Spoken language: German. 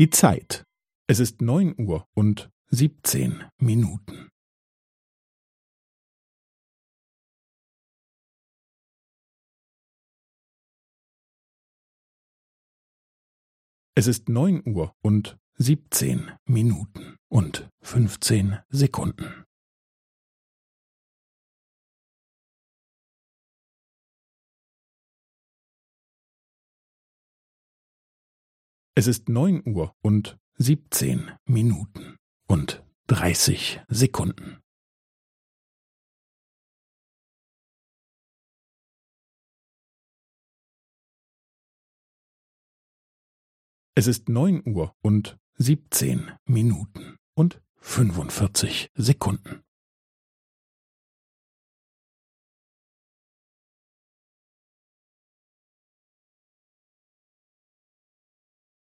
Die Zeit. Es ist neun Uhr und siebzehn Minuten. Es ist neun Uhr und siebzehn Minuten und fünfzehn Sekunden. Es ist neun Uhr und siebzehn Minuten und dreißig Sekunden. Es ist neun Uhr und siebzehn Minuten und fünfundvierzig Sekunden.